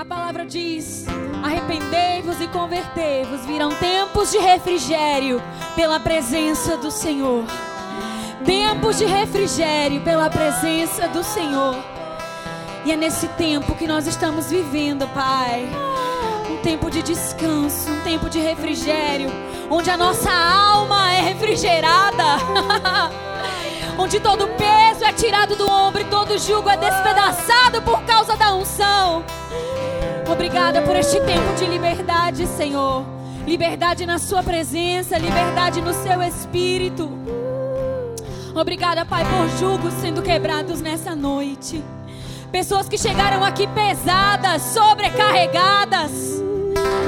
A palavra diz: arrependei-vos e convertei-vos, virão tempos de refrigério pela presença do Senhor. Tempos de refrigério pela presença do Senhor. E é nesse tempo que nós estamos vivendo, Pai. Um tempo de descanso, um tempo de refrigério, onde a nossa alma é refrigerada. onde todo peso é tirado do ombro e todo jugo é despedaçado por causa da unção. Obrigada por este tempo de liberdade, Senhor. Liberdade na Sua presença, liberdade no Seu Espírito. Obrigada, Pai, por julgos sendo quebrados nessa noite. Pessoas que chegaram aqui pesadas, sobrecarregadas.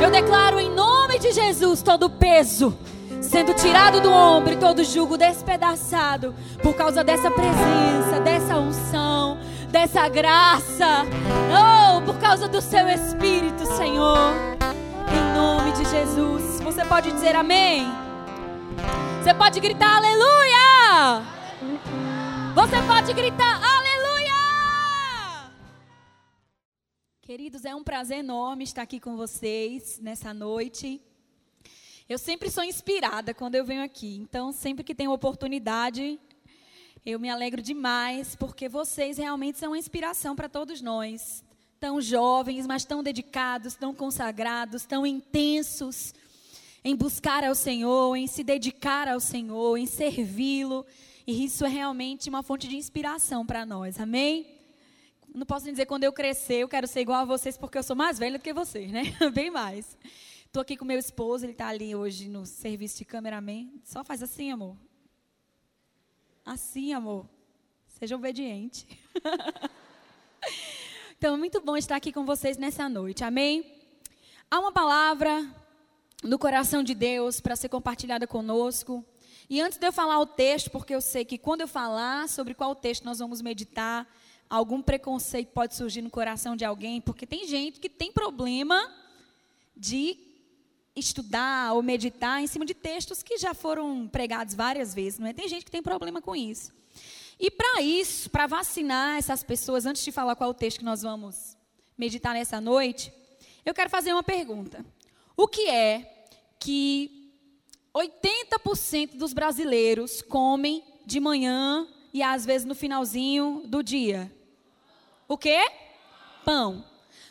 Eu declaro em nome de Jesus todo peso sendo tirado do ombro e todo jugo despedaçado por causa dessa presença, dessa unção, dessa graça. Oh, por causa do seu Espírito, Senhor. Em nome de Jesus. Você pode dizer amém? Você pode gritar aleluia! Você pode gritar aleluia! Queridos, é um prazer enorme estar aqui com vocês nessa noite. Eu sempre sou inspirada quando eu venho aqui. Então, sempre que tenho oportunidade, eu me alegro demais, porque vocês realmente são uma inspiração para todos nós. Tão jovens, mas tão dedicados, tão consagrados, tão intensos em buscar ao Senhor, em se dedicar ao Senhor, em servi-lo. E isso é realmente uma fonte de inspiração para nós. Amém? Não posso dizer quando eu crescer, eu quero ser igual a vocês, porque eu sou mais velha do que vocês, né? Bem mais. Estou aqui com meu esposo, ele está ali hoje no serviço de cameraman. Só faz assim, amor. Assim, amor. Seja obediente. então, muito bom estar aqui com vocês nessa noite. Amém? Há uma palavra no coração de Deus para ser compartilhada conosco. E antes de eu falar o texto, porque eu sei que quando eu falar sobre qual texto nós vamos meditar, algum preconceito pode surgir no coração de alguém, porque tem gente que tem problema de estudar ou meditar em cima de textos que já foram pregados várias vezes, não é? Tem gente que tem problema com isso. E para isso, para vacinar essas pessoas, antes de falar qual o texto que nós vamos meditar nessa noite, eu quero fazer uma pergunta. O que é que 80% dos brasileiros comem de manhã e às vezes no finalzinho do dia? O quê? Pão.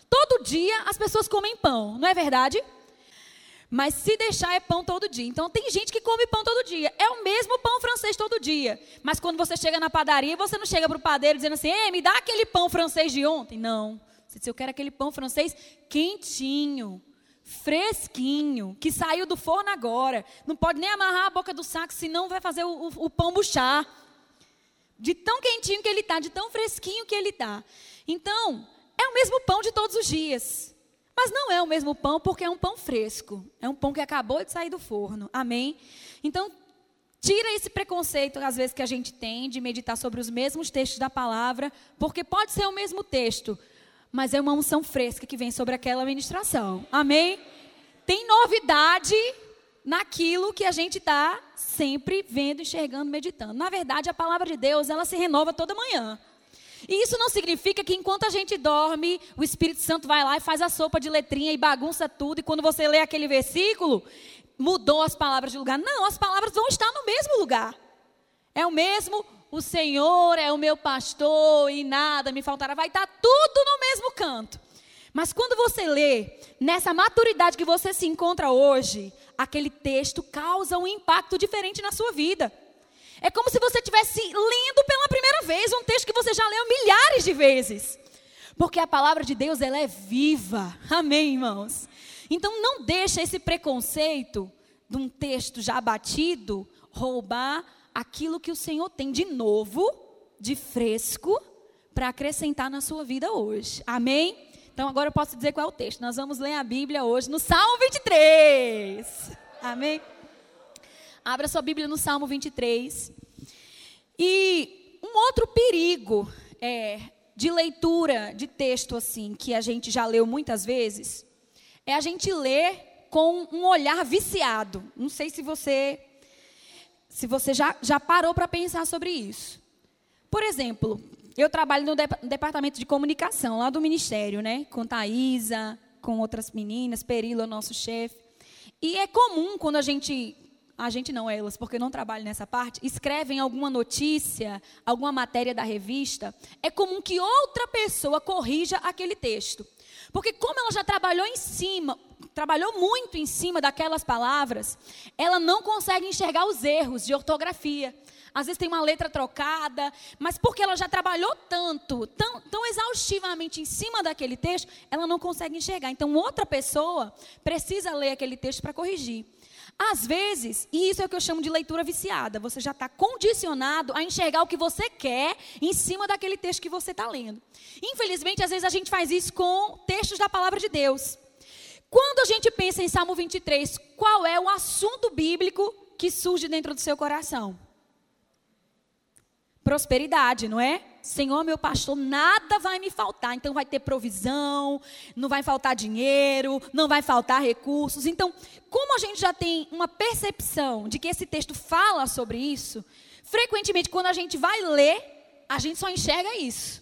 Todo dia as pessoas comem pão, não é verdade? Mas se deixar é pão todo dia. Então tem gente que come pão todo dia. É o mesmo pão francês todo dia. Mas quando você chega na padaria, você não chega para o padeiro dizendo assim: Ei, me dá aquele pão francês de ontem. Não. Você diz, eu quero aquele pão francês quentinho, fresquinho, que saiu do forno agora. Não pode nem amarrar a boca do saco, senão vai fazer o, o, o pão buchar. De tão quentinho que ele está, de tão fresquinho que ele está. Então, é o mesmo pão de todos os dias. Mas não é o mesmo pão porque é um pão fresco. É um pão que acabou de sair do forno. Amém? Então, tira esse preconceito, às vezes, que a gente tem de meditar sobre os mesmos textos da palavra, porque pode ser o mesmo texto, mas é uma unção fresca que vem sobre aquela ministração. Amém? Tem novidade naquilo que a gente está sempre vendo, enxergando, meditando. Na verdade, a palavra de Deus, ela se renova toda manhã. E isso não significa que enquanto a gente dorme, o Espírito Santo vai lá e faz a sopa de letrinha e bagunça tudo. E quando você lê aquele versículo, mudou as palavras de lugar. Não, as palavras vão estar no mesmo lugar. É o mesmo, o Senhor é o meu pastor e nada me faltará. Vai estar tudo no mesmo canto. Mas quando você lê, nessa maturidade que você se encontra hoje, aquele texto causa um impacto diferente na sua vida. É como se você estivesse lendo pela primeira vez um texto que você já leu milhares de vezes. Porque a palavra de Deus, ela é viva. Amém, irmãos? Então não deixa esse preconceito de um texto já batido roubar aquilo que o Senhor tem de novo, de fresco, para acrescentar na sua vida hoje. Amém? Então agora eu posso dizer qual é o texto. Nós vamos ler a Bíblia hoje no Salmo 23. Amém? Abra sua Bíblia no Salmo 23. E um outro perigo é, de leitura de texto assim, que a gente já leu muitas vezes, é a gente ler com um olhar viciado. Não sei se você se você já, já parou para pensar sobre isso. Por exemplo, eu trabalho no, de, no departamento de comunicação, lá do ministério, né? Com Thaisa, com outras meninas, Perilo, nosso chefe. E é comum quando a gente, a gente não elas, porque não trabalho nessa parte, escrevem alguma notícia, alguma matéria da revista, é comum que outra pessoa corrija aquele texto. Porque como ela já trabalhou em cima, trabalhou muito em cima daquelas palavras, ela não consegue enxergar os erros de ortografia. Às vezes tem uma letra trocada, mas porque ela já trabalhou tanto, tão, tão exaustivamente em cima daquele texto, ela não consegue enxergar. Então, outra pessoa precisa ler aquele texto para corrigir. Às vezes, e isso é o que eu chamo de leitura viciada, você já está condicionado a enxergar o que você quer em cima daquele texto que você está lendo. Infelizmente, às vezes a gente faz isso com textos da palavra de Deus. Quando a gente pensa em Salmo 23, qual é o assunto bíblico que surge dentro do seu coração? prosperidade, não é? Senhor, meu pastor, nada vai me faltar. Então vai ter provisão, não vai faltar dinheiro, não vai faltar recursos. Então, como a gente já tem uma percepção de que esse texto fala sobre isso, frequentemente quando a gente vai ler, a gente só enxerga isso.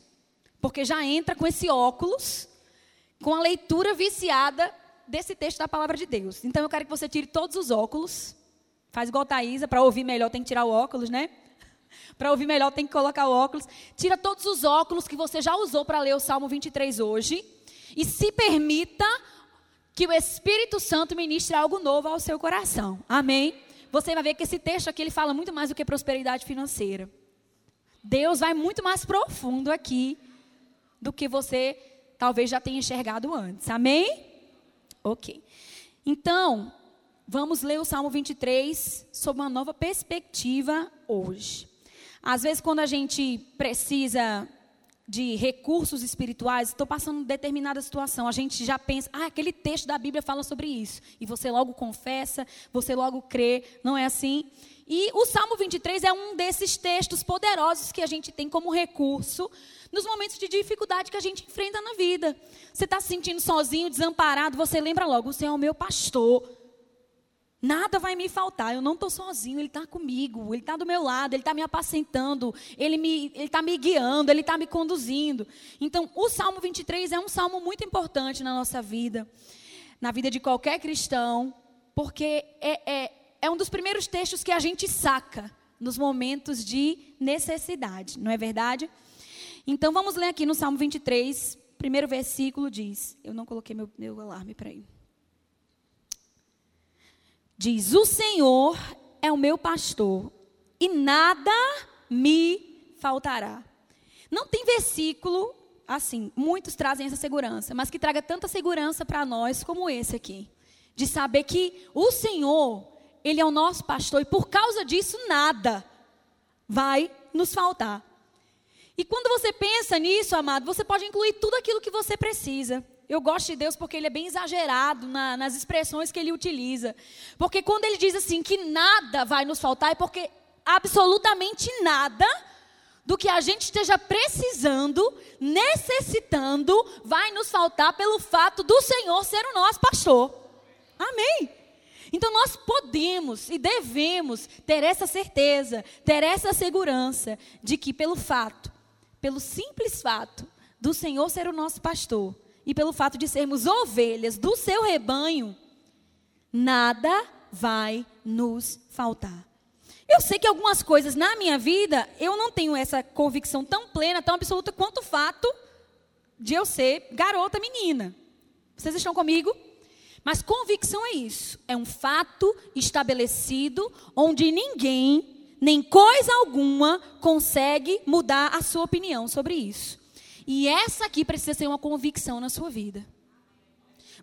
Porque já entra com esse óculos, com a leitura viciada desse texto da palavra de Deus. Então eu quero que você tire todos os óculos. Faz igual a Thaisa, para ouvir melhor tem que tirar o óculos, né? Para ouvir melhor, tem que colocar o óculos. Tira todos os óculos que você já usou para ler o Salmo 23 hoje. E se permita que o Espírito Santo ministre algo novo ao seu coração. Amém? Você vai ver que esse texto aqui ele fala muito mais do que prosperidade financeira. Deus vai muito mais profundo aqui do que você talvez já tenha enxergado antes. Amém? Ok. Então, vamos ler o Salmo 23 sob uma nova perspectiva hoje. Às vezes, quando a gente precisa de recursos espirituais, estou passando determinada situação, a gente já pensa, ah, aquele texto da Bíblia fala sobre isso. E você logo confessa, você logo crê, não é assim? E o Salmo 23 é um desses textos poderosos que a gente tem como recurso nos momentos de dificuldade que a gente enfrenta na vida. Você está se sentindo sozinho, desamparado, você lembra logo, o Senhor é o meu pastor. Nada vai me faltar, eu não estou sozinho, Ele está comigo, Ele está do meu lado, Ele está me apacentando, Ele está me, me guiando, Ele está me conduzindo. Então, o Salmo 23 é um salmo muito importante na nossa vida, na vida de qualquer cristão, porque é, é, é um dos primeiros textos que a gente saca nos momentos de necessidade, não é verdade? Então, vamos ler aqui no Salmo 23, primeiro versículo diz: Eu não coloquei meu, meu alarme para ir. Diz: O Senhor é o meu pastor e nada me faltará. Não tem versículo assim, muitos trazem essa segurança, mas que traga tanta segurança para nós como esse aqui, de saber que o Senhor, ele é o nosso pastor e por causa disso nada vai nos faltar. E quando você pensa nisso, amado, você pode incluir tudo aquilo que você precisa. Eu gosto de Deus porque ele é bem exagerado na, nas expressões que ele utiliza. Porque quando ele diz assim que nada vai nos faltar, é porque absolutamente nada do que a gente esteja precisando, necessitando, vai nos faltar pelo fato do Senhor ser o nosso pastor. Amém. Então nós podemos e devemos ter essa certeza, ter essa segurança de que pelo fato, pelo simples fato do Senhor ser o nosso pastor, e pelo fato de sermos ovelhas do seu rebanho, nada vai nos faltar. Eu sei que algumas coisas na minha vida eu não tenho essa convicção tão plena, tão absoluta quanto o fato de eu ser garota menina. Vocês estão comigo? Mas convicção é isso, é um fato estabelecido onde ninguém, nem coisa alguma, consegue mudar a sua opinião sobre isso. E essa aqui precisa ser uma convicção na sua vida.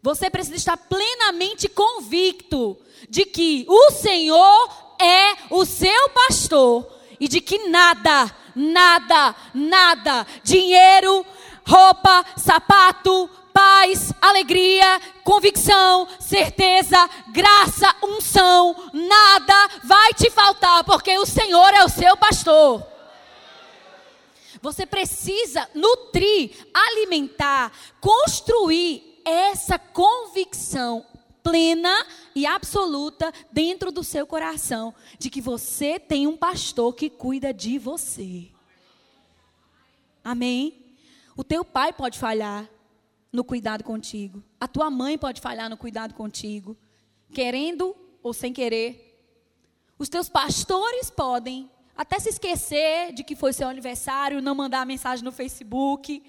Você precisa estar plenamente convicto de que o Senhor é o seu pastor e de que nada, nada, nada, dinheiro, roupa, sapato, paz, alegria, convicção, certeza, graça, unção, nada vai te faltar, porque o Senhor é o seu pastor. Você precisa nutrir, alimentar, construir essa convicção plena e absoluta dentro do seu coração de que você tem um pastor que cuida de você. Amém? O teu pai pode falhar no cuidado contigo. A tua mãe pode falhar no cuidado contigo. Querendo ou sem querer. Os teus pastores podem até se esquecer de que foi seu aniversário, não mandar mensagem no Facebook.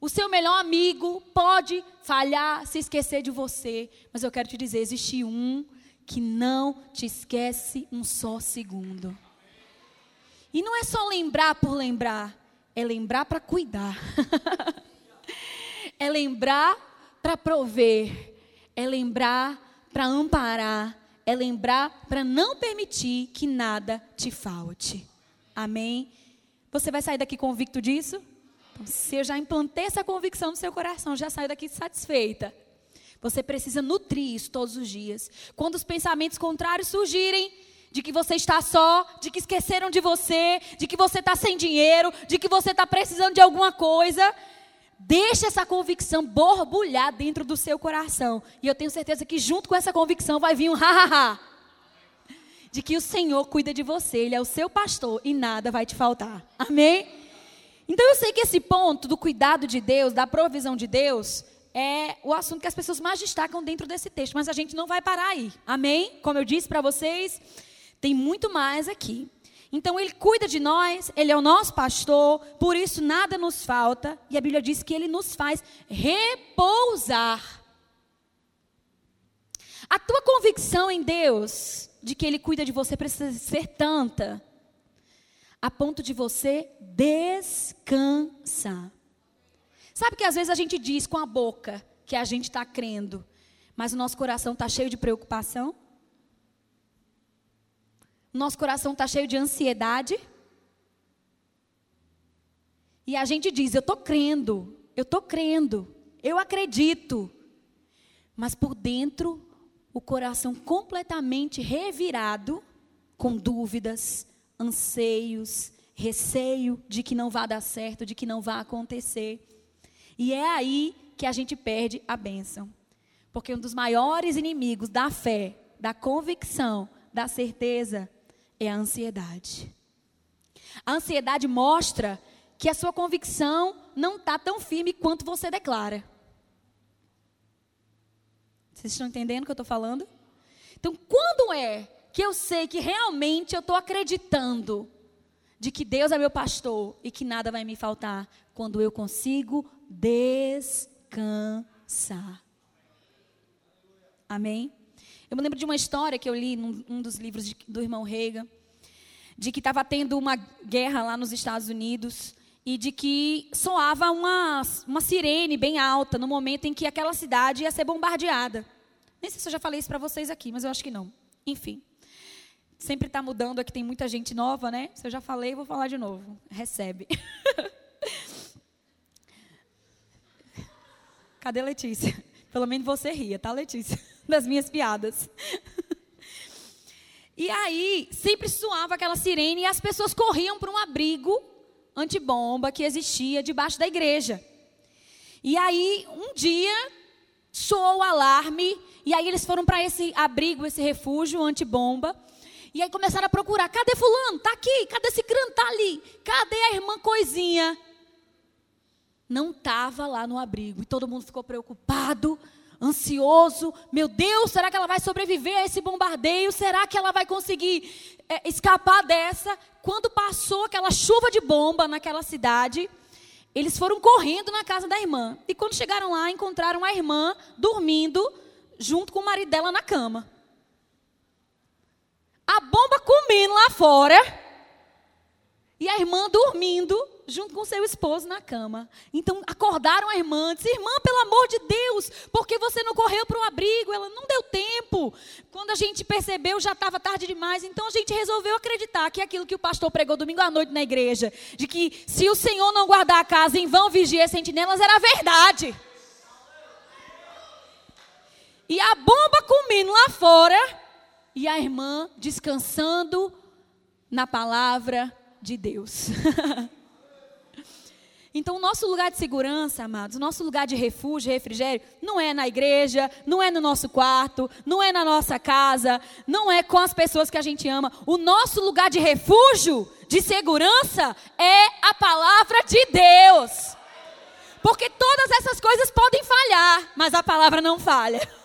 O seu melhor amigo pode falhar, se esquecer de você, mas eu quero te dizer: existe um que não te esquece um só segundo. E não é só lembrar por lembrar, é lembrar para cuidar, é lembrar para prover, é lembrar para amparar, é lembrar para não permitir que nada te falte. Amém? Você vai sair daqui convicto disso? Então, se eu já implantei essa convicção no seu coração, já saiu daqui satisfeita. Você precisa nutrir isso todos os dias. Quando os pensamentos contrários surgirem, de que você está só, de que esqueceram de você, de que você está sem dinheiro, de que você está precisando de alguma coisa, Deixe essa convicção borbulhar dentro do seu coração. E eu tenho certeza que junto com essa convicção vai vir um ha-ha-ha. De que o Senhor cuida de você, Ele é o seu pastor e nada vai te faltar. Amém? Então eu sei que esse ponto do cuidado de Deus, da provisão de Deus, é o assunto que as pessoas mais destacam dentro desse texto. Mas a gente não vai parar aí. Amém? Como eu disse para vocês, tem muito mais aqui. Então ele cuida de nós, ele é o nosso pastor, por isso nada nos falta, e a Bíblia diz que ele nos faz repousar. A tua convicção em Deus de que ele cuida de você precisa ser tanta a ponto de você descansar. Sabe que às vezes a gente diz com a boca que a gente está crendo, mas o nosso coração está cheio de preocupação? Nosso coração está cheio de ansiedade. E a gente diz: Eu estou crendo, eu estou crendo, eu acredito. Mas por dentro, o coração completamente revirado, com dúvidas, anseios, receio de que não vá dar certo, de que não vá acontecer. E é aí que a gente perde a bênção. Porque um dos maiores inimigos da fé, da convicção, da certeza, é a ansiedade. A ansiedade mostra que a sua convicção não está tão firme quanto você declara. Vocês estão entendendo o que eu estou falando? Então, quando é que eu sei que realmente eu estou acreditando de que Deus é meu pastor e que nada vai me faltar? Quando eu consigo descansar. Amém? Eu me lembro de uma história que eu li num um dos livros de, do irmão Reagan, de que estava tendo uma guerra lá nos Estados Unidos e de que soava uma, uma sirene bem alta no momento em que aquela cidade ia ser bombardeada. Nem sei se eu já falei isso para vocês aqui, mas eu acho que não. Enfim. Sempre está mudando, aqui tem muita gente nova, né? Se eu já falei, vou falar de novo. Recebe. Cadê Letícia? Pelo menos você ria, tá, Letícia? Das minhas piadas. E aí, sempre soava aquela sirene e as pessoas corriam para um abrigo antibomba que existia debaixo da igreja. E aí, um dia, soou o alarme, e aí eles foram para esse abrigo, esse refúgio antibomba. E aí começaram a procurar: cadê Fulano? Está aqui. Cadê Cicrano? Está ali. Cadê a irmã Coisinha? não estava lá no abrigo. E todo mundo ficou preocupado, ansioso. Meu Deus, será que ela vai sobreviver a esse bombardeio? Será que ela vai conseguir é, escapar dessa? Quando passou aquela chuva de bomba naquela cidade, eles foram correndo na casa da irmã. E quando chegaram lá, encontraram a irmã dormindo junto com o marido dela na cama. A bomba comendo lá fora. E a irmã dormindo junto com seu esposo na cama. Então acordaram a irmã, disse: Irmã, pelo amor de Deus, por que você não correu para o abrigo? Ela não deu tempo. Quando a gente percebeu, já estava tarde demais. Então a gente resolveu acreditar que aquilo que o pastor pregou domingo à noite na igreja, de que se o Senhor não guardar a casa, em vão vigia sentinelas, era verdade. E a bomba comendo lá fora, e a irmã descansando na palavra de Deus. Então, o nosso lugar de segurança, amados, o nosso lugar de refúgio, refrigério, não é na igreja, não é no nosso quarto, não é na nossa casa, não é com as pessoas que a gente ama. O nosso lugar de refúgio, de segurança, é a palavra de Deus. Porque todas essas coisas podem falhar, mas a palavra não falha.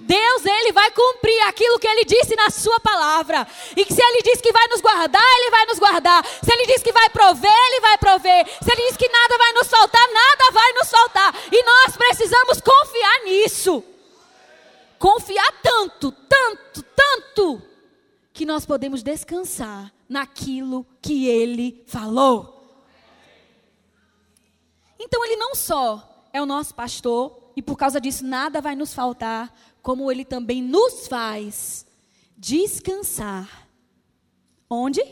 Deus, Ele vai cumprir aquilo que Ele disse na Sua palavra. E que se Ele disse que vai nos guardar, Ele vai nos guardar. Se Ele disse que vai prover, Ele vai prover. Se Ele disse que nada vai nos soltar, nada vai nos soltar. E nós precisamos confiar nisso. Confiar tanto, tanto, tanto, que nós podemos descansar naquilo que Ele falou. Então, Ele não só é o nosso pastor, e por causa disso nada vai nos faltar, como Ele também nos faz descansar. Onde?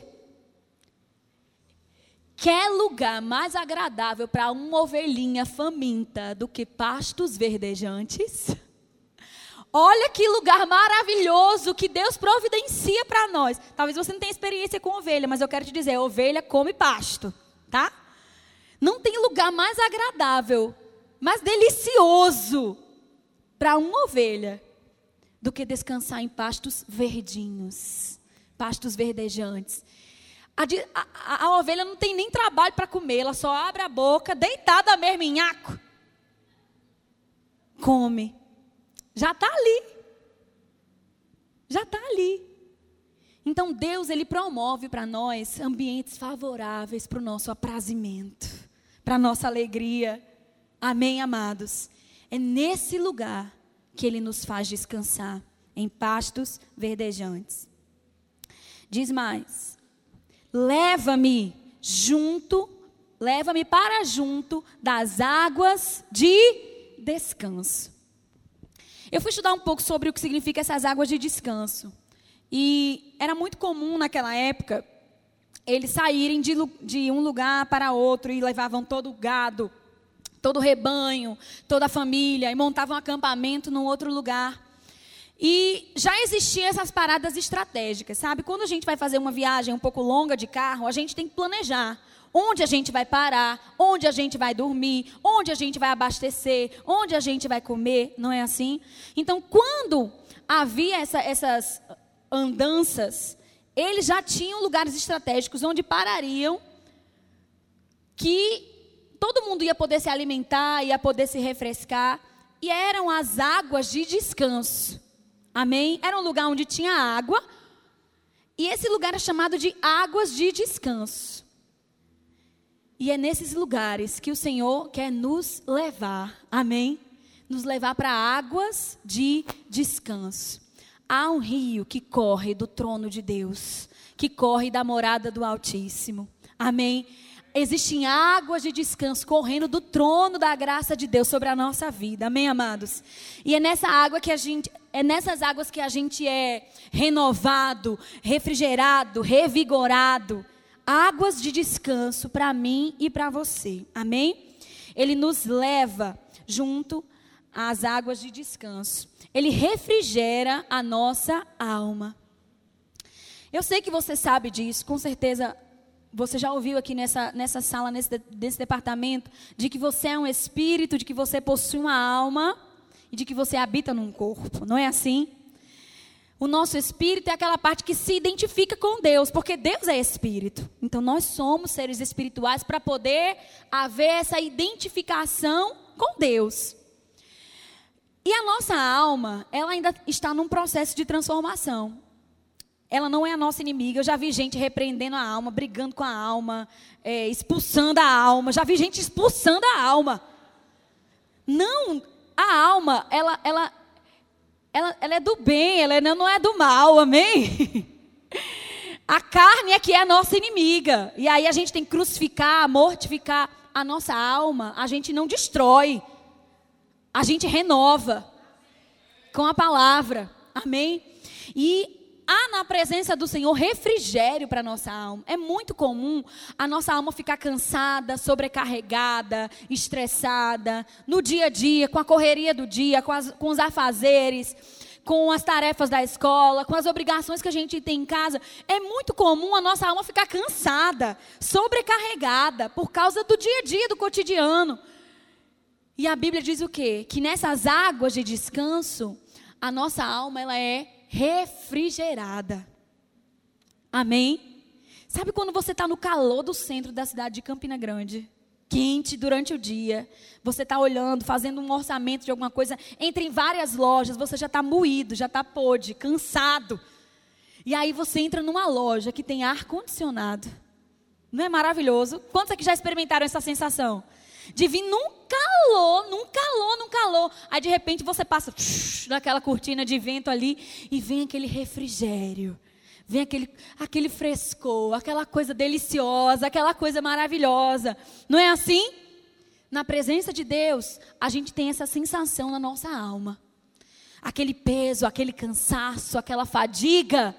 Quer lugar mais agradável para uma ovelhinha faminta do que pastos verdejantes? Olha que lugar maravilhoso que Deus providencia para nós. Talvez você não tenha experiência com ovelha, mas eu quero te dizer, ovelha come pasto, tá? Não tem lugar mais agradável, mais delicioso para uma ovelha do que descansar em pastos verdinhos, pastos verdejantes. A, a, a ovelha não tem nem trabalho para comer, ela só abre a boca, deitada mesmo em nhaco. Come. Já está ali. Já está ali. Então Deus, Ele promove para nós ambientes favoráveis para o nosso aprazimento, para a nossa alegria. Amém, amados? É nesse lugar que Ele nos faz descansar em pastos verdejantes. Diz mais: leva-me junto, leva-me para junto das águas de descanso. Eu fui estudar um pouco sobre o que significa essas águas de descanso. E era muito comum naquela época eles saírem de, de um lugar para outro e levavam todo o gado todo o rebanho, toda a família, e montavam um acampamento num outro lugar. E já existiam essas paradas estratégicas, sabe? Quando a gente vai fazer uma viagem um pouco longa de carro, a gente tem que planejar onde a gente vai parar, onde a gente vai dormir, onde a gente vai abastecer, onde a gente vai comer, não é assim? Então, quando havia essa, essas andanças, eles já tinham lugares estratégicos onde parariam que todo mundo ia poder se alimentar, ia poder se refrescar. E eram as águas de descanso. Amém? Era um lugar onde tinha água. E esse lugar é chamado de águas de descanso. E é nesses lugares que o Senhor quer nos levar. Amém? Nos levar para águas de descanso. Há um rio que corre do trono de Deus, que corre da morada do Altíssimo. Amém? Existem águas de descanso correndo do trono da graça de Deus sobre a nossa vida. Amém, amados? E é nessa água que a gente é nessas águas que a gente é renovado, refrigerado, revigorado. Águas de descanso para mim e para você. Amém? Ele nos leva junto às águas de descanso. Ele refrigera a nossa alma. Eu sei que você sabe disso, com certeza você já ouviu aqui nessa, nessa sala, nesse, nesse departamento, de que você é um espírito, de que você possui uma alma e de que você habita num corpo. Não é assim? O nosso espírito é aquela parte que se identifica com Deus, porque Deus é espírito. Então nós somos seres espirituais para poder haver essa identificação com Deus. E a nossa alma, ela ainda está num processo de transformação. Ela não é a nossa inimiga. Eu já vi gente repreendendo a alma, brigando com a alma, é, expulsando a alma. Já vi gente expulsando a alma. Não, a alma, ela, ela, ela, ela é do bem, ela não é do mal, amém? A carne é que é a nossa inimiga. E aí a gente tem que crucificar, mortificar a nossa alma. A gente não destrói. A gente renova com a palavra. Amém? E há na presença do Senhor refrigério para nossa alma. É muito comum a nossa alma ficar cansada, sobrecarregada, estressada, no dia a dia, com a correria do dia, com, as, com os afazeres, com as tarefas da escola, com as obrigações que a gente tem em casa, é muito comum a nossa alma ficar cansada, sobrecarregada por causa do dia a dia, do cotidiano. E a Bíblia diz o quê? Que nessas águas de descanso, a nossa alma ela é refrigerada. Amém? Sabe quando você está no calor do centro da cidade de Campina Grande? Quente durante o dia. Você está olhando, fazendo um orçamento de alguma coisa. Entra em várias lojas, você já está moído, já está pôde, cansado. E aí você entra numa loja que tem ar-condicionado. Não é maravilhoso? Quantos aqui já experimentaram essa sensação? De vir num calor, num calor, num calor. Aí de repente você passa naquela cortina de vento ali e vem aquele refrigério vem aquele, aquele frescor, aquela coisa deliciosa, aquela coisa maravilhosa. Não é assim? Na presença de Deus, a gente tem essa sensação na nossa alma. Aquele peso, aquele cansaço, aquela fadiga,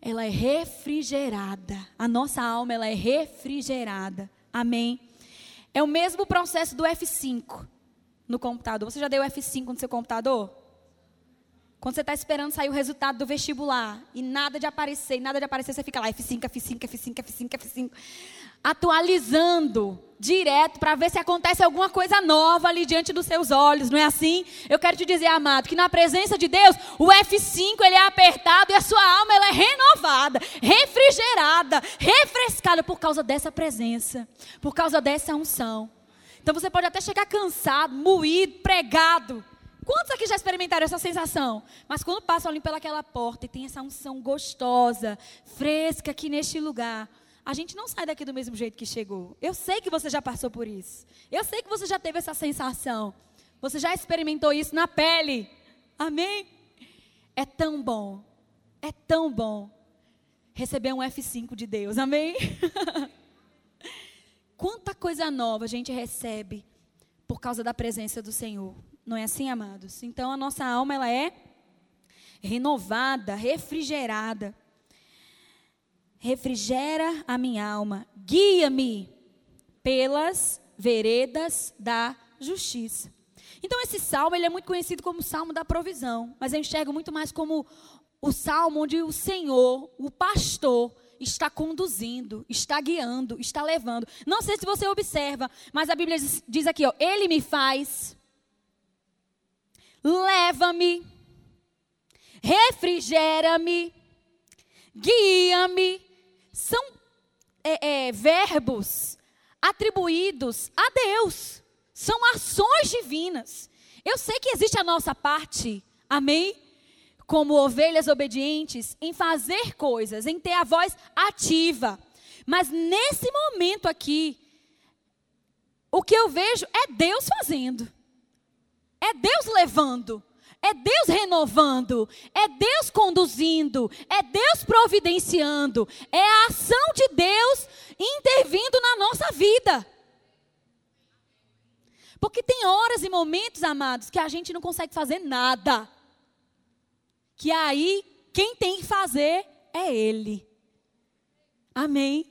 ela é refrigerada. A nossa alma, ela é refrigerada. Amém? É o mesmo processo do F5 no computador. Você já deu F5 no seu computador? Quando você está esperando sair o resultado do vestibular e nada de aparecer, nada de aparecer, você fica lá, F5, F5, F5, F5, F5, atualizando direto para ver se acontece alguma coisa nova ali diante dos seus olhos, não é assim? Eu quero te dizer, amado, que na presença de Deus, o F5 ele é apertado e a sua alma ela é renovada, refrigerada, refrescada por causa dessa presença, por causa dessa unção. Então você pode até chegar cansado, moído, pregado, Quantos aqui já experimentaram essa sensação? Mas quando passam ali pelaquela porta e tem essa unção gostosa, fresca aqui neste lugar, a gente não sai daqui do mesmo jeito que chegou. Eu sei que você já passou por isso. Eu sei que você já teve essa sensação. Você já experimentou isso na pele. Amém? É tão bom. É tão bom receber um F5 de Deus. Amém? Quanta coisa nova a gente recebe por causa da presença do Senhor. Não é assim, amados? Então a nossa alma ela é renovada, refrigerada. Refrigera a minha alma, guia-me pelas veredas da justiça. Então esse salmo ele é muito conhecido como salmo da provisão, mas eu enxergo muito mais como o salmo onde o Senhor, o pastor, está conduzindo, está guiando, está levando. Não sei se você observa, mas a Bíblia diz, diz aqui, ó, ele me faz leva-me, refrigera-me, guia-me. São é, é, verbos atribuídos a Deus. São ações divinas. Eu sei que existe a nossa parte, amém? Como ovelhas obedientes, em fazer coisas, em ter a voz ativa. Mas nesse momento aqui, o que eu vejo é Deus fazendo. É Deus levando. É Deus renovando, é Deus conduzindo, é Deus providenciando, é a ação de Deus intervindo na nossa vida. Porque tem horas e momentos, amados, que a gente não consegue fazer nada. Que aí quem tem que fazer é Ele. Amém?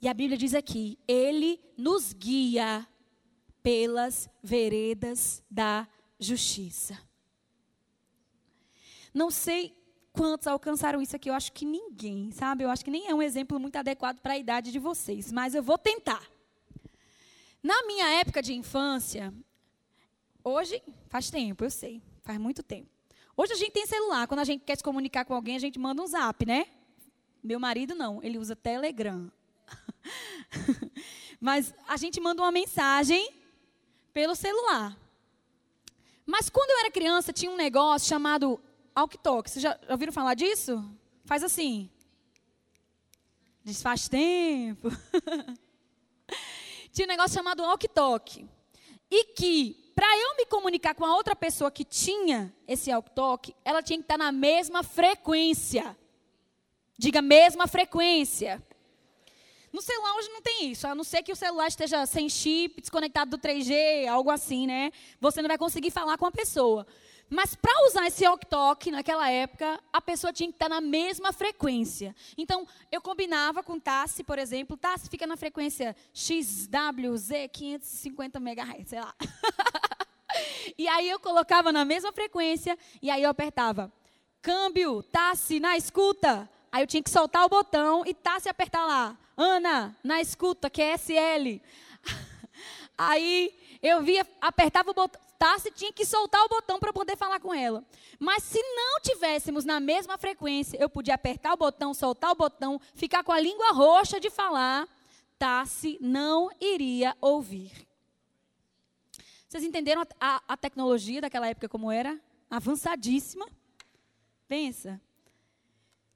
E a Bíblia diz aqui: Ele nos guia pelas veredas da justiça. Não sei quantos alcançaram isso aqui, eu acho que ninguém, sabe? Eu acho que nem é um exemplo muito adequado para a idade de vocês, mas eu vou tentar. Na minha época de infância, hoje faz tempo, eu sei, faz muito tempo. Hoje a gente tem celular, quando a gente quer se comunicar com alguém, a gente manda um zap, né? Meu marido não, ele usa Telegram. Mas a gente manda uma mensagem pelo celular. Mas quando eu era criança, tinha um negócio chamado Alktok. Vocês já ouviram falar disso? Faz assim. Diz faz tempo. tinha um negócio chamado Alktok. E que, para eu me comunicar com a outra pessoa que tinha esse Alktok, ela tinha que estar na mesma frequência. Diga mesma frequência. No celular hoje não tem isso, a não ser que o celular esteja sem chip, desconectado do 3G, algo assim, né? Você não vai conseguir falar com a pessoa. Mas para usar esse ok naquela época, a pessoa tinha que estar na mesma frequência. Então, eu combinava com Tassi, por exemplo, Tassi fica na frequência XWZ 550 MHz, sei lá. E aí eu colocava na mesma frequência e aí eu apertava. Câmbio, Tassi, na escuta. Aí eu tinha que soltar o botão e Tassi apertar lá. Ana, na escuta, que é SL. Aí eu via, apertava o botão. Tassi tinha que soltar o botão para poder falar com ela. Mas se não tivéssemos na mesma frequência, eu podia apertar o botão, soltar o botão, ficar com a língua roxa de falar. Tassi não iria ouvir. Vocês entenderam a, a, a tecnologia daquela época como era? Avançadíssima. Pensa.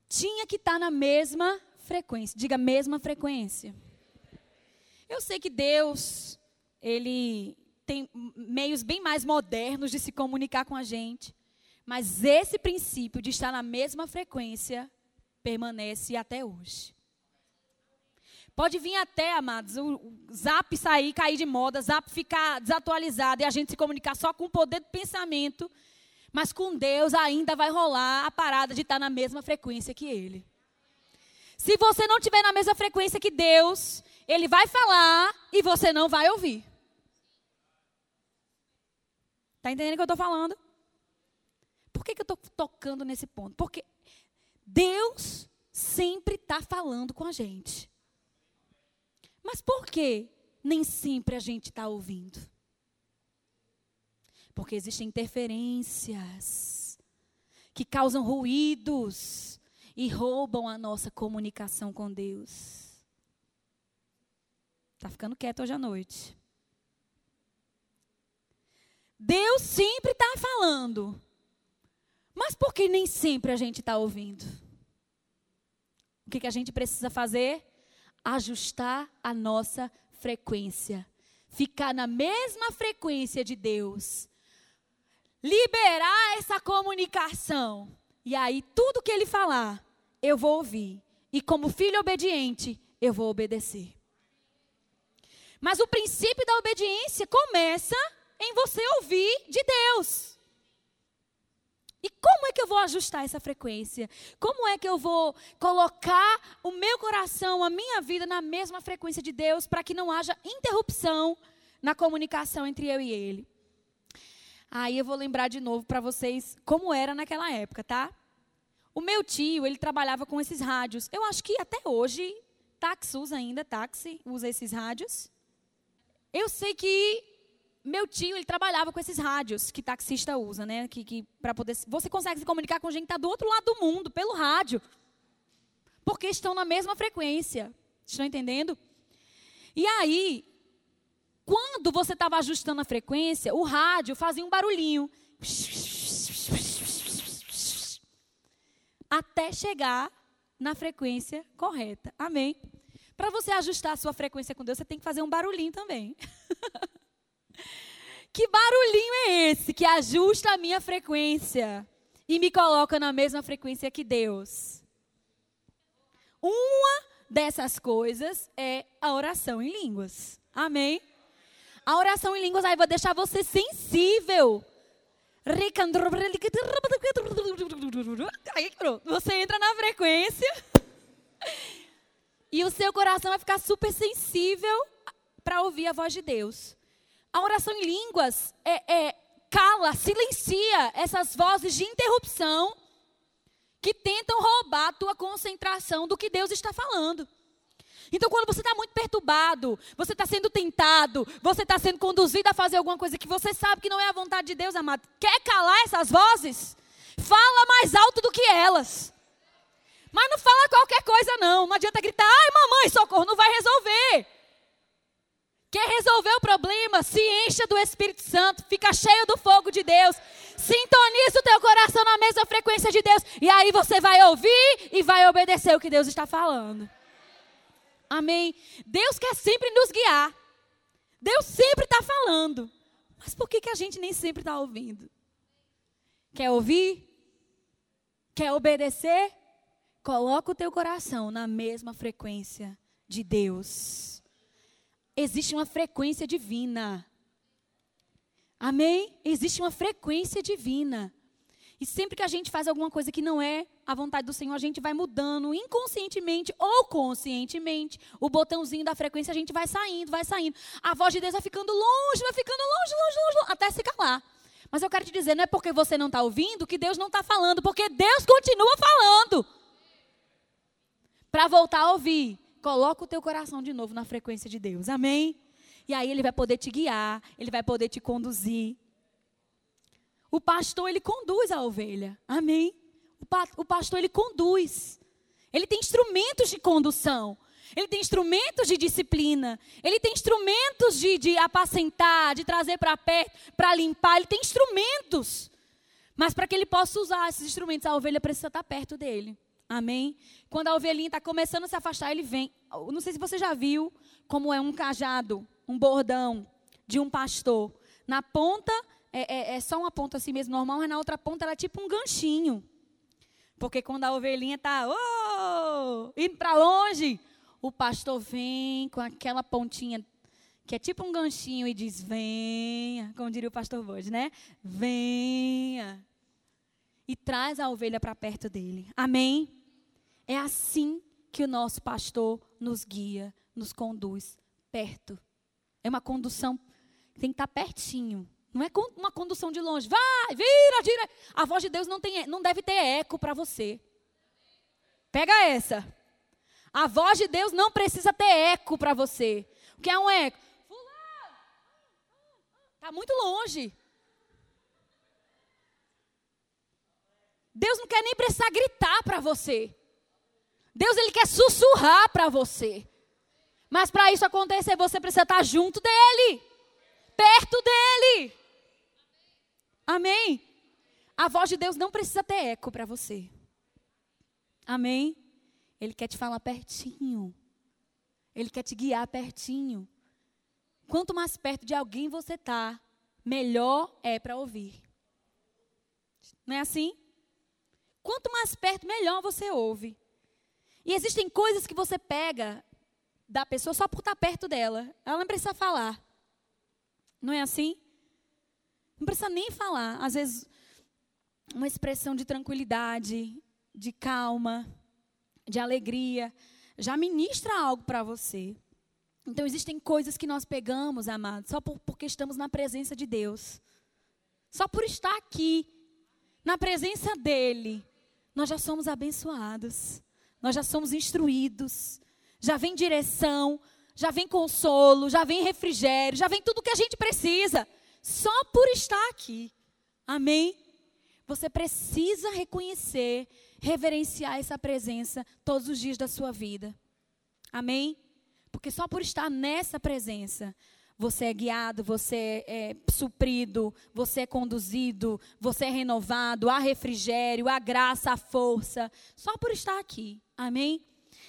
Tinha que estar tá na mesma frequência. Diga mesma frequência. Eu sei que Deus, Ele tem meios bem mais modernos de se comunicar com a gente. Mas esse princípio de estar na mesma frequência permanece até hoje. Pode vir até, amados, o, zap sair, cair de moda, zap ficar desatualizado e a gente se comunicar só com o poder do pensamento. Mas com Deus ainda vai rolar a parada de estar na mesma frequência que Ele. Se você não estiver na mesma frequência que Deus, Ele vai falar e você não vai ouvir. Está entendendo o que eu estou falando? Por que, que eu estou tocando nesse ponto? Porque Deus sempre está falando com a gente. Mas por que nem sempre a gente está ouvindo? Porque existem interferências que causam ruídos e roubam a nossa comunicação com Deus. Está ficando quieto hoje à noite. Deus sempre está falando. Mas por que nem sempre a gente está ouvindo? O que, que a gente precisa fazer? Ajustar a nossa frequência. Ficar na mesma frequência de Deus. Liberar essa comunicação. E aí, tudo que Ele falar, eu vou ouvir. E como filho obediente, eu vou obedecer. Mas o princípio da obediência começa em você ouvir de Deus. E como é que eu vou ajustar essa frequência? Como é que eu vou colocar o meu coração, a minha vida na mesma frequência de Deus para que não haja interrupção na comunicação entre eu e Ele? Aí eu vou lembrar de novo para vocês como era naquela época, tá? O meu tio, ele trabalhava com esses rádios. Eu acho que até hoje, táxi usa ainda, táxi usa esses rádios. Eu sei que meu tio, ele trabalhava com esses rádios que taxista usa, né? Que, que para poder você consegue se comunicar com gente que está do outro lado do mundo pelo rádio, porque estão na mesma frequência. Estão entendendo? E aí, quando você estava ajustando a frequência, o rádio fazia um barulhinho até chegar na frequência correta. Amém? Para você ajustar a sua frequência com Deus, você tem que fazer um barulhinho também. Que barulhinho é esse que ajusta a minha frequência e me coloca na mesma frequência que Deus? Uma dessas coisas é a oração em línguas. Amém? A oração em línguas aí vai deixar você sensível. Você entra na frequência e o seu coração vai ficar super sensível para ouvir a voz de Deus. A oração em línguas é, é, cala, silencia essas vozes de interrupção que tentam roubar a tua concentração do que Deus está falando. Então, quando você está muito perturbado, você está sendo tentado, você está sendo conduzido a fazer alguma coisa que você sabe que não é a vontade de Deus, amado, quer calar essas vozes? Fala mais alto do que elas. Mas não fala qualquer coisa, não. Não adianta gritar, ai, mamãe, socorro, não vai resolver. Quer resolver o problema? Se encha do Espírito Santo, fica cheio do fogo de Deus. Sintoniza o teu coração na mesma frequência de Deus. E aí você vai ouvir e vai obedecer o que Deus está falando. Amém. Deus quer sempre nos guiar. Deus sempre está falando. Mas por que, que a gente nem sempre está ouvindo? Quer ouvir? Quer obedecer? Coloca o teu coração na mesma frequência de Deus existe uma frequência divina. Amém? Existe uma frequência divina. E sempre que a gente faz alguma coisa que não é a vontade do Senhor, a gente vai mudando inconscientemente ou conscientemente. O botãozinho da frequência a gente vai saindo, vai saindo. A voz de Deus vai ficando longe, vai ficando longe, longe, longe, longe até se calar. Mas eu quero te dizer, não é porque você não está ouvindo que Deus não está falando, porque Deus continua falando. Para voltar a ouvir, coloca o teu coração de novo na frequência de Deus. Amém? E aí ele vai poder te guiar, ele vai poder te conduzir. O pastor, ele conduz a ovelha. Amém? O, pa o pastor, ele conduz. Ele tem instrumentos de condução. Ele tem instrumentos de disciplina. Ele tem instrumentos de, de apacentar, de trazer para perto, para limpar. Ele tem instrumentos. Mas para que ele possa usar esses instrumentos, a ovelha precisa estar perto dele. Amém? Quando a ovelhinha está começando a se afastar, ele vem. Não sei se você já viu como é um cajado, um bordão de um pastor. Na ponta, é, é, é só uma ponta assim mesmo, normal, mas na outra ponta ela é tipo um ganchinho. Porque quando a ovelhinha está oh, indo para longe, o pastor vem com aquela pontinha que é tipo um ganchinho e diz: venha, como diria o pastor hoje, né? Venha. E traz a ovelha para perto dele. Amém? É assim que o nosso pastor nos guia, nos conduz perto. É uma condução que tem que estar pertinho. Não é uma condução de longe. Vai, vira, gira. A voz de Deus não, tem, não deve ter eco para você. Pega essa. A voz de Deus não precisa ter eco para você. O que é um eco? Está muito longe. Deus não quer nem precisar gritar para você. Deus ele quer sussurrar para você. Mas para isso acontecer, você precisa estar junto dele, perto dele. Amém? A voz de Deus não precisa ter eco para você. Amém? Ele quer te falar pertinho. Ele quer te guiar pertinho. Quanto mais perto de alguém você tá, melhor é para ouvir. Não é assim? Quanto mais perto, melhor você ouve. E existem coisas que você pega da pessoa só por estar perto dela. Ela não precisa falar. Não é assim? Não precisa nem falar. Às vezes, uma expressão de tranquilidade, de calma, de alegria, já ministra algo para você. Então, existem coisas que nós pegamos, amados, só por, porque estamos na presença de Deus. Só por estar aqui, na presença dEle, nós já somos abençoados. Nós já somos instruídos. Já vem direção, já vem consolo, já vem refrigério, já vem tudo que a gente precisa só por estar aqui. Amém? Você precisa reconhecer, reverenciar essa presença todos os dias da sua vida. Amém? Porque só por estar nessa presença, você é guiado, você é suprido, você é conduzido, você é renovado, há refrigério, há graça, há força, só por estar aqui. Amém?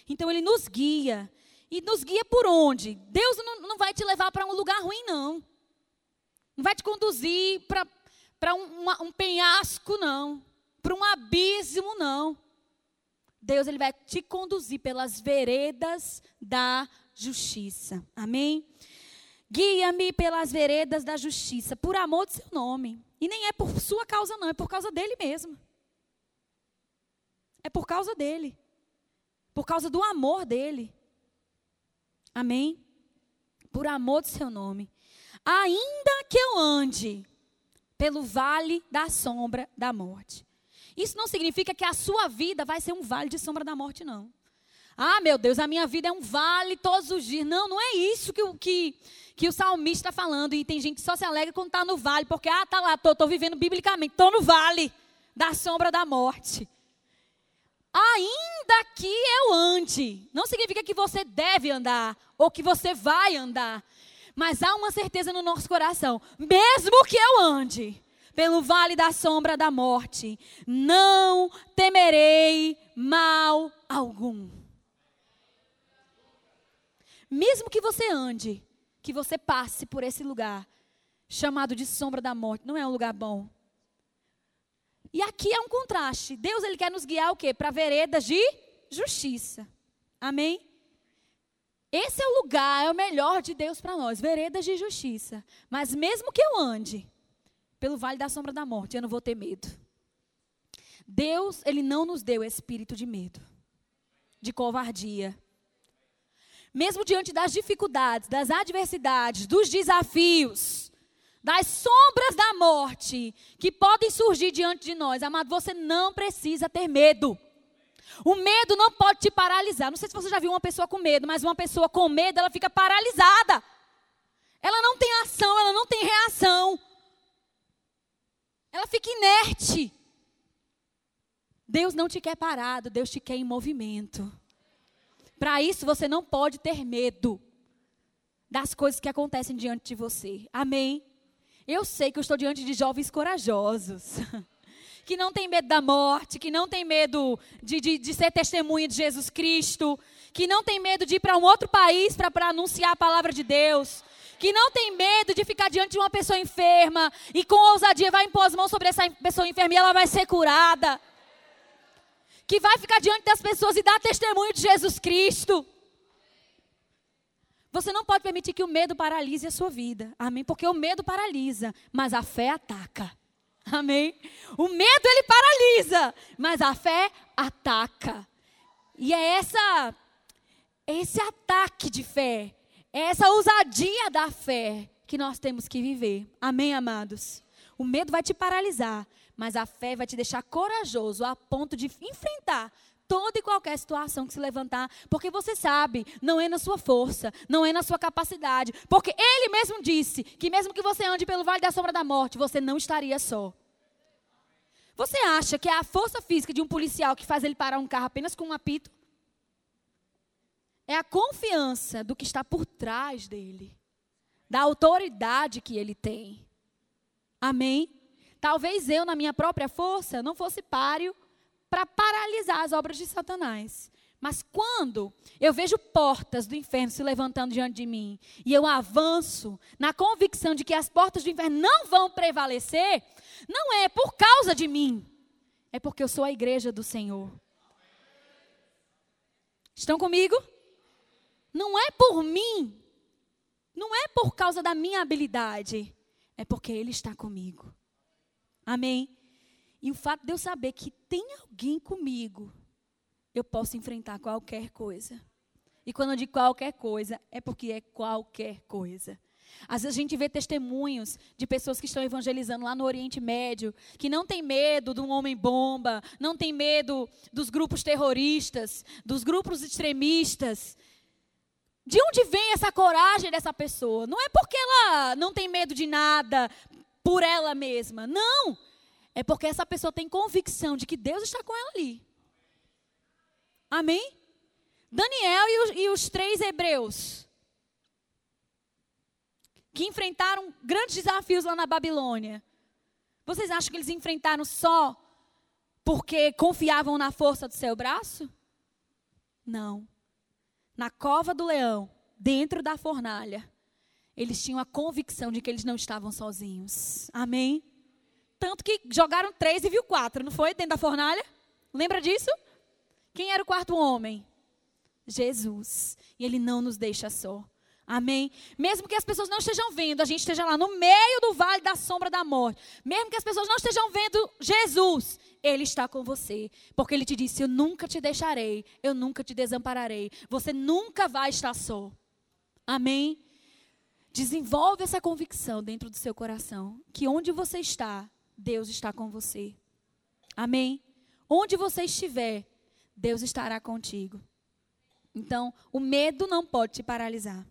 Então ele nos guia. E nos guia por onde? Deus não, não vai te levar para um lugar ruim, não. Não vai te conduzir para um, um penhasco, não. Para um abismo, não. Deus ele vai te conduzir pelas veredas da justiça. Amém? Guia-me pelas veredas da justiça, por amor de seu nome. E nem é por sua causa, não, é por causa dele mesmo. É por causa dele. Por causa do amor dele. Amém? Por amor de seu nome ainda que eu ande pelo vale da sombra da morte. Isso não significa que a sua vida vai ser um vale de sombra da morte, não. Ah, meu Deus, a minha vida é um vale todos os dias. Não, não é isso que, que, que o salmista está falando. E tem gente que só se alegra quando está no vale, porque, ah, tá lá, estou vivendo biblicamente, estou no vale da sombra da morte. Ainda que eu ande, não significa que você deve andar ou que você vai andar. Mas há uma certeza no nosso coração: mesmo que eu ande pelo vale da sombra da morte, não temerei mal algum. Mesmo que você ande, que você passe por esse lugar chamado de sombra da morte, não é um lugar bom. E aqui é um contraste. Deus ele quer nos guiar o quê? Para veredas de justiça. Amém? Esse é o lugar, é o melhor de Deus para nós, veredas de justiça. Mas mesmo que eu ande pelo vale da sombra da morte, eu não vou ter medo. Deus, ele não nos deu espírito de medo, de covardia. Mesmo diante das dificuldades, das adversidades, dos desafios, das sombras da morte que podem surgir diante de nós, amado, você não precisa ter medo. O medo não pode te paralisar. Não sei se você já viu uma pessoa com medo, mas uma pessoa com medo, ela fica paralisada. Ela não tem ação, ela não tem reação. Ela fica inerte. Deus não te quer parado, Deus te quer em movimento. Para isso você não pode ter medo das coisas que acontecem diante de você. Amém? Eu sei que eu estou diante de jovens corajosos. Que não tem medo da morte, que não tem medo de, de, de ser testemunha de Jesus Cristo, que não tem medo de ir para um outro país para anunciar a palavra de Deus, que não tem medo de ficar diante de uma pessoa enferma e com ousadia vai impor as mãos sobre essa pessoa enferma e ela vai ser curada. Que vai ficar diante das pessoas e dar testemunho de Jesus Cristo. Você não pode permitir que o medo paralise a sua vida. Amém? Porque o medo paralisa, mas a fé ataca. Amém? O medo ele paralisa, mas a fé ataca. E é essa esse ataque de fé, é essa ousadia da fé que nós temos que viver. Amém, amados? O medo vai te paralisar, mas a fé vai te deixar corajoso a ponto de enfrentar toda e qualquer situação que se levantar, porque você sabe, não é na sua força, não é na sua capacidade, porque ele mesmo disse que mesmo que você ande pelo vale da sombra da morte, você não estaria só. Você acha que é a força física de um policial que faz ele parar um carro apenas com um apito? É a confiança do que está por trás dele, da autoridade que ele tem. Amém? Talvez eu, na minha própria força, não fosse páreo para paralisar as obras de Satanás. Mas quando eu vejo portas do inferno se levantando diante de mim e eu avanço na convicção de que as portas do inferno não vão prevalecer, não é por causa de mim, é porque eu sou a igreja do Senhor. Estão comigo? Não é por mim, não é por causa da minha habilidade, é porque Ele está comigo. Amém? E o fato de eu saber que tem alguém comigo, eu posso enfrentar qualquer coisa. E quando eu digo qualquer coisa, é porque é qualquer coisa. Às vezes a gente vê testemunhos de pessoas que estão evangelizando lá no Oriente Médio, que não tem medo de um homem-bomba, não tem medo dos grupos terroristas, dos grupos extremistas. De onde vem essa coragem dessa pessoa? Não é porque ela não tem medo de nada por ela mesma. Não! É porque essa pessoa tem convicção de que Deus está com ela ali. Amém? Daniel e os, e os três hebreus que enfrentaram grandes desafios lá na Babilônia. Vocês acham que eles enfrentaram só porque confiavam na força do seu braço? Não. Na cova do leão, dentro da fornalha, eles tinham a convicção de que eles não estavam sozinhos. Amém? Tanto que jogaram três e viu quatro, não foi? Dentro da fornalha? Lembra disso? Quem era o quarto homem? Jesus. E ele não nos deixa só. Amém? Mesmo que as pessoas não estejam vendo, a gente esteja lá no meio do vale da sombra da morte. Mesmo que as pessoas não estejam vendo Jesus, Ele está com você. Porque Ele te disse: Eu nunca te deixarei, eu nunca te desampararei. Você nunca vai estar só. Amém? Desenvolve essa convicção dentro do seu coração: que onde você está, Deus está com você. Amém? Onde você estiver, Deus estará contigo. Então, o medo não pode te paralisar.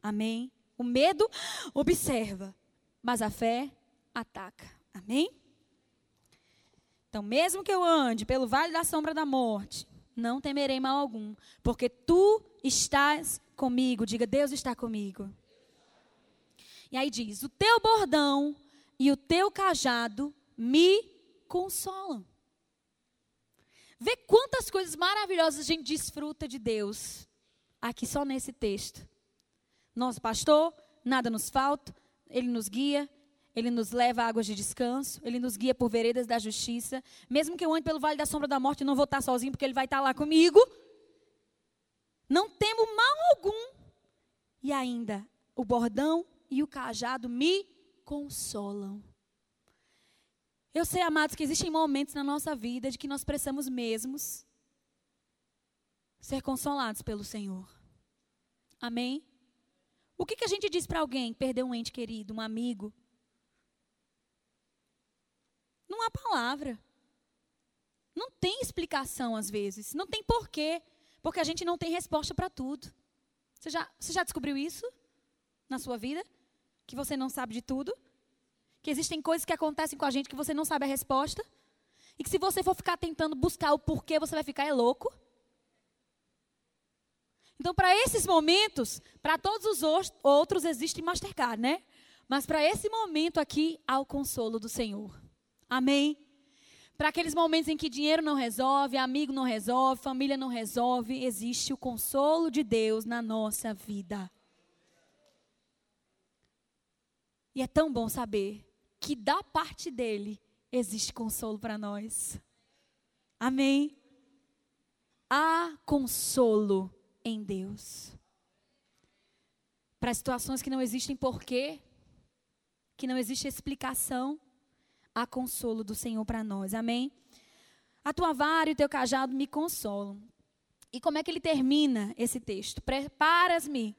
Amém? O medo observa, mas a fé ataca. Amém? Então, mesmo que eu ande pelo vale da sombra da morte, não temerei mal algum, porque tu estás comigo. Diga, Deus está comigo. E aí diz: o teu bordão e o teu cajado me consolam. Vê quantas coisas maravilhosas a gente desfruta de Deus aqui só nesse texto. Nosso pastor, nada nos falta, ele nos guia, ele nos leva a águas de descanso, ele nos guia por veredas da justiça. Mesmo que eu ande pelo vale da sombra da morte, não vou estar sozinho, porque ele vai estar lá comigo. Não temo mal algum. E ainda, o bordão e o cajado me consolam. Eu sei, amados, que existem momentos na nossa vida de que nós precisamos mesmos ser consolados pelo Senhor. Amém? O que, que a gente diz para alguém perder um ente querido, um amigo, na palavra. Não tem explicação às vezes, não tem porquê, porque a gente não tem resposta para tudo. Você já, você já descobriu isso na sua vida? Que você não sabe de tudo? Que existem coisas que acontecem com a gente que você não sabe a resposta? E que se você for ficar tentando buscar o porquê, você vai ficar é louco? Então, para esses momentos, para todos os outros existe Mastercard, né? Mas para esse momento aqui, há o consolo do Senhor. Amém? Para aqueles momentos em que dinheiro não resolve, amigo não resolve, família não resolve, existe o consolo de Deus na nossa vida. E é tão bom saber que da parte dele existe consolo para nós. Amém? Há consolo em Deus. Para situações que não existem porquê, que não existe explicação, há consolo do Senhor para nós. Amém? A tua vara e o teu cajado me consolam. E como é que ele termina esse texto? Preparas-me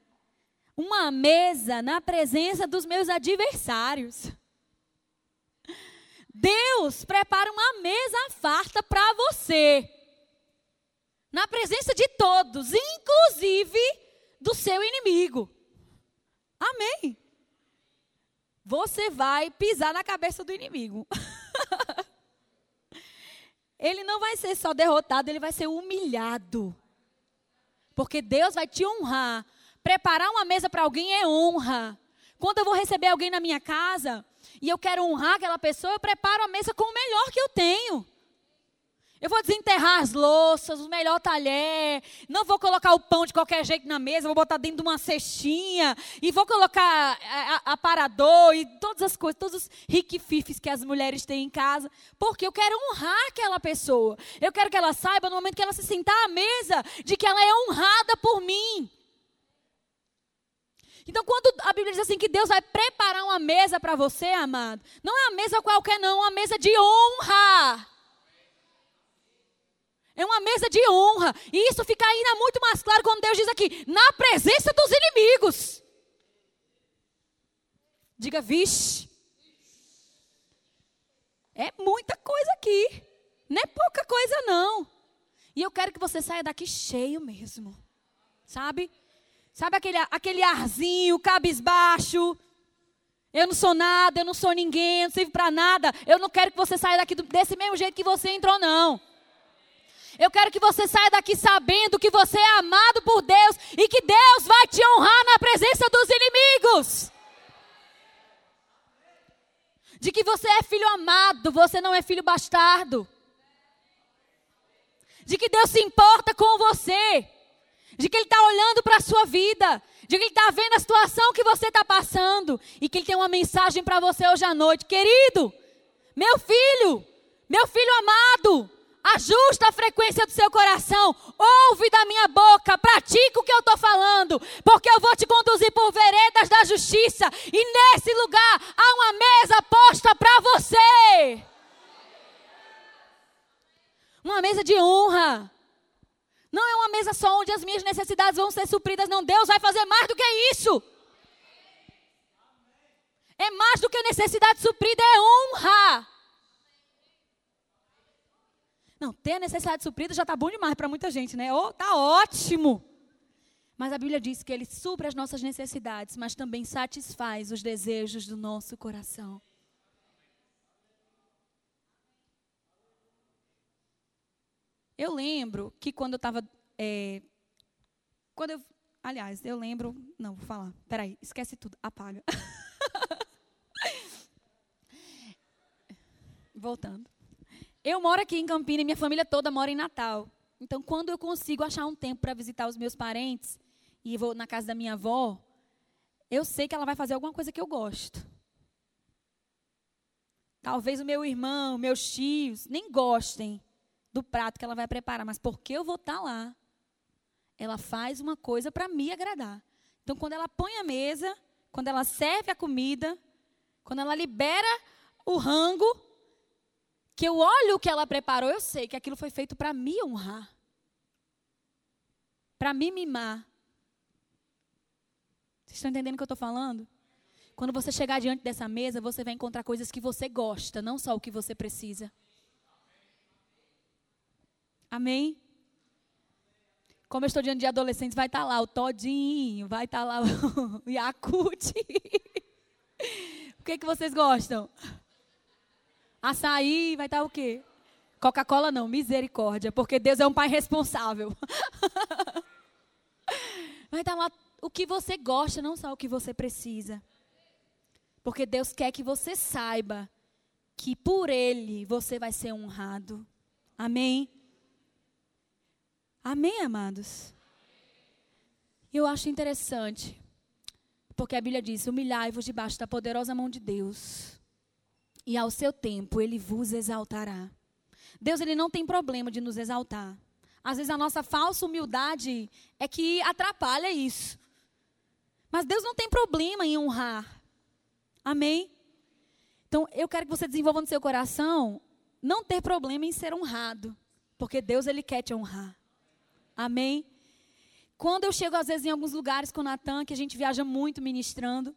uma mesa na presença dos meus adversários. Deus prepara uma mesa farta para você. Na presença de todos, inclusive do seu inimigo. Amém. Você vai pisar na cabeça do inimigo. ele não vai ser só derrotado, ele vai ser humilhado. Porque Deus vai te honrar. Preparar uma mesa para alguém é honra. Quando eu vou receber alguém na minha casa e eu quero honrar aquela pessoa, eu preparo a mesa com o melhor que eu tenho. Eu vou desenterrar as louças, o melhor talher. Não vou colocar o pão de qualquer jeito na mesa, vou botar dentro de uma cestinha. E vou colocar aparador e todas as coisas, todos os riquififes que as mulheres têm em casa. Porque eu quero honrar aquela pessoa. Eu quero que ela saiba, no momento que ela se sentar à mesa, de que ela é honrada por mim. Então, quando a Bíblia diz assim que Deus vai preparar uma mesa para você, amado, não é uma mesa qualquer, não, é uma mesa de honra. É uma mesa de honra. E isso fica ainda muito mais claro quando Deus diz aqui: na presença dos inimigos. Diga, vixe. É muita coisa aqui. Não é pouca coisa, não. E eu quero que você saia daqui cheio mesmo. Sabe? Sabe aquele, aquele arzinho, cabisbaixo? Eu não sou nada, eu não sou ninguém, eu não sirvo para nada. Eu não quero que você saia daqui desse mesmo jeito que você entrou, não. Eu quero que você saia daqui sabendo que você é amado por Deus e que Deus vai te honrar na presença dos inimigos. De que você é filho amado, você não é filho bastardo. De que Deus se importa com você. De que Ele está olhando para a sua vida. De que Ele está vendo a situação que você está passando. E que Ele tem uma mensagem para você hoje à noite. Querido, meu filho, meu filho amado, Ajusta a frequência do seu coração. Ouve da minha boca. Pratica o que eu estou falando. Porque eu vou te conduzir por veredas da justiça. E nesse lugar há uma mesa posta para você. Uma mesa de honra. Não é uma mesa só onde as minhas necessidades vão ser supridas. Não, Deus vai fazer mais do que isso. É mais do que necessidade suprida, é honra. Não, ter a necessidade suprida já está bom demais para muita gente, né? Oh, ótimo. Mas a Bíblia diz que Ele supre as nossas necessidades, mas também satisfaz os desejos do nosso coração. Eu lembro que quando eu estava. É, quando eu. Aliás, eu lembro. Não, vou falar. Peraí, esquece tudo. Apaga. Voltando. Eu moro aqui em Campinas e minha família toda mora em Natal. Então, quando eu consigo achar um tempo para visitar os meus parentes e vou na casa da minha avó, eu sei que ela vai fazer alguma coisa que eu gosto. Talvez o meu irmão, meus tios, nem gostem do prato que ela vai preparar, mas porque eu vou estar tá lá, ela faz uma coisa para me agradar. Então, quando ela põe a mesa, quando ela serve a comida, quando ela libera o rango, que eu olho o que ela preparou, eu sei que aquilo foi feito para me honrar. Para me mimar. Vocês estão entendendo o que eu estou falando? Quando você chegar diante dessa mesa, você vai encontrar coisas que você gosta, não só o que você precisa. Amém? Como eu estou diante de adolescentes, vai estar tá lá o Todinho, vai estar tá lá o Yakut. o que, que vocês gostam? Açaí, vai estar tá o quê? Coca-Cola não, misericórdia, porque Deus é um pai responsável. vai estar lá o que você gosta, não só o que você precisa. Porque Deus quer que você saiba que por Ele você vai ser honrado. Amém? Amém, amados? Eu acho interessante, porque a Bíblia diz: humilhai-vos debaixo da poderosa mão de Deus, e ao seu tempo Ele vos exaltará. Deus ele não tem problema de nos exaltar. Às vezes a nossa falsa humildade é que atrapalha isso. Mas Deus não tem problema em honrar. Amém? Então, eu quero que você desenvolva no seu coração não ter problema em ser honrado, porque Deus ele quer te honrar. Amém? Quando eu chego às vezes em alguns lugares com o Natan, que a gente viaja muito ministrando,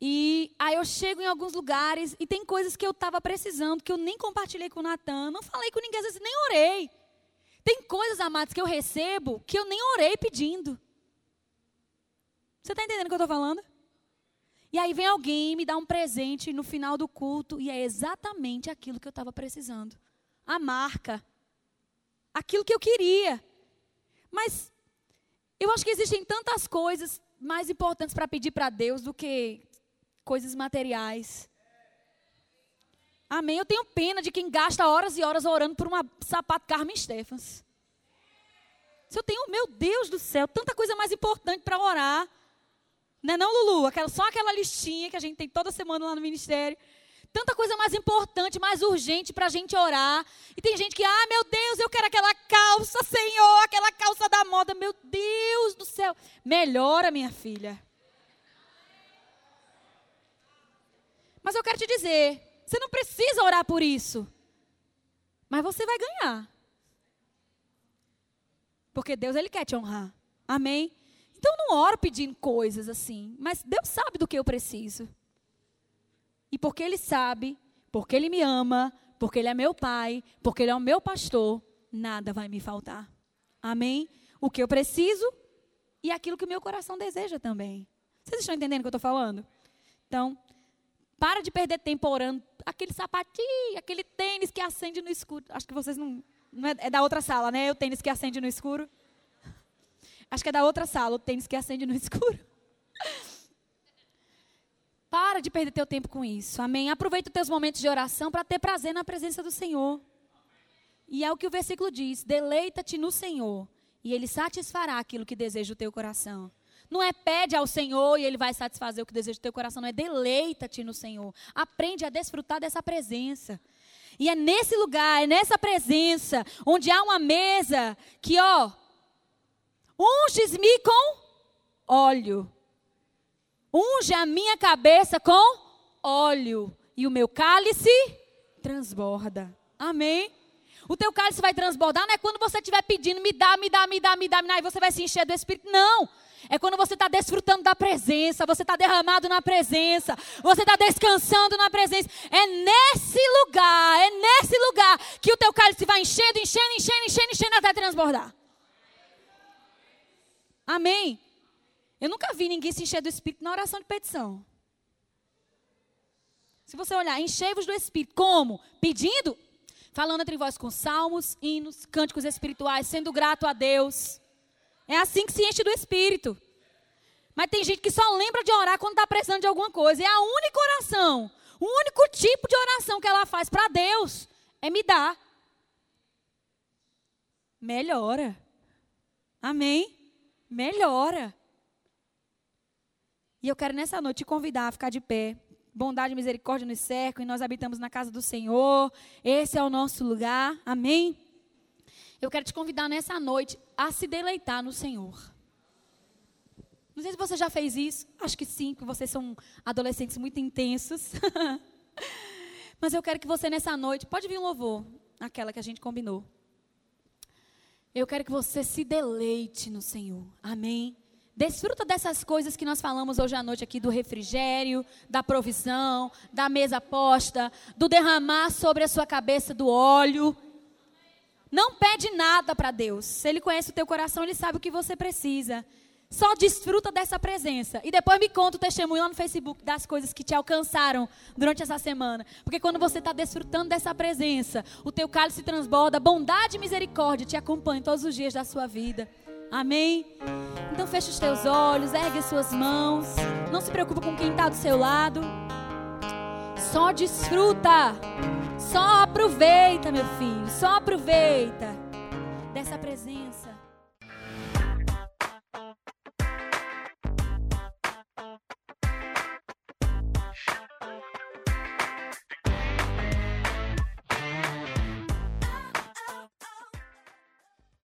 e aí eu chego em alguns lugares e tem coisas que eu estava precisando, que eu nem compartilhei com o Natan, não falei com ninguém, às vezes nem orei. Tem coisas, amados, que eu recebo que eu nem orei pedindo. Você está entendendo o que eu estou falando? E aí vem alguém me dá um presente no final do culto e é exatamente aquilo que eu estava precisando. A marca. Aquilo que eu queria. Mas eu acho que existem tantas coisas mais importantes para pedir para Deus do que coisas materiais. Amém. Eu tenho pena de quem gasta horas e horas orando por uma sapato Carmen Stephens. Se eu tenho, meu Deus do céu, tanta coisa mais importante para orar. Não é não, Lulu? Aquela, só aquela listinha que a gente tem toda semana lá no ministério. Tanta coisa mais importante, mais urgente para a gente orar. E tem gente que, ah, meu Deus, eu quero aquela calça, Senhor, aquela calça da moda. Meu Deus do céu. Melhora, minha filha. Mas eu quero te dizer, você não precisa orar por isso. Mas você vai ganhar. Porque Deus, Ele quer te honrar. Amém? Então não oro pedindo coisas assim, mas Deus sabe do que eu preciso. E porque Ele sabe, porque Ele me ama, porque Ele é meu pai, porque Ele é o meu pastor, nada vai me faltar. Amém? O que eu preciso e aquilo que o meu coração deseja também. Vocês estão entendendo o que eu estou falando? Então, para de perder tempo orando. Aquele sapatinho, aquele tênis que acende no escuro. Acho que vocês não. não é, é da outra sala, né? O tênis que acende no escuro. Acho que é da outra sala, o tênis que acende no escuro. Para de perder teu tempo com isso. Amém. Aproveita os teus momentos de oração para ter prazer na presença do Senhor. E é o que o versículo diz: deleita-te no Senhor, e Ele satisfará aquilo que deseja o teu coração. Não é pede ao Senhor e Ele vai satisfazer o que deseja o teu coração, não é deleita-te no Senhor. Aprende a desfrutar dessa presença. E é nesse lugar, é nessa presença, onde há uma mesa que, ó, Unges-me com óleo. Unge a minha cabeça com óleo. E o meu cálice transborda. Amém? O teu cálice vai transbordar, não é quando você estiver pedindo, me dá, me dá, me dá, me dá, me dá, e você vai se encher do Espírito. Não. É quando você está desfrutando da presença, você está derramado na presença, você está descansando na presença. É nesse lugar, é nesse lugar que o teu cálice vai enchendo, enchendo, enchendo, enchendo, enchendo até transbordar. Amém? Eu nunca vi ninguém se encher do Espírito na oração de petição. Se você olhar, enchei-vos do Espírito. Como? Pedindo? Falando entre vós com salmos, hinos, cânticos espirituais, sendo grato a Deus. É assim que se enche do Espírito. Mas tem gente que só lembra de orar quando está precisando de alguma coisa. É a única oração, o único tipo de oração que ela faz para Deus é me dar. Melhora. Amém? melhora. E eu quero nessa noite te convidar a ficar de pé. Bondade e misericórdia nos cercam e nós habitamos na casa do Senhor. Esse é o nosso lugar. Amém? Eu quero te convidar nessa noite a se deleitar no Senhor. Não sei se você já fez isso. Acho que sim, porque vocês são adolescentes muito intensos. Mas eu quero que você nessa noite, pode vir um louvor, aquela que a gente combinou. Eu quero que você se deleite no Senhor. Amém? Desfruta dessas coisas que nós falamos hoje à noite aqui do refrigério, da provisão, da mesa posta, do derramar sobre a sua cabeça do óleo. Não pede nada para Deus. Se Ele conhece o teu coração, Ele sabe o que você precisa. Só desfruta dessa presença. E depois me conta o testemunho lá no Facebook das coisas que te alcançaram durante essa semana. Porque quando você está desfrutando dessa presença, o teu cálice transborda, bondade e misericórdia te acompanham todos os dias da sua vida. Amém? Então fecha os teus olhos, ergue as suas mãos. Não se preocupe com quem está do seu lado. Só desfruta. Só aproveita, meu filho. Só aproveita dessa presença.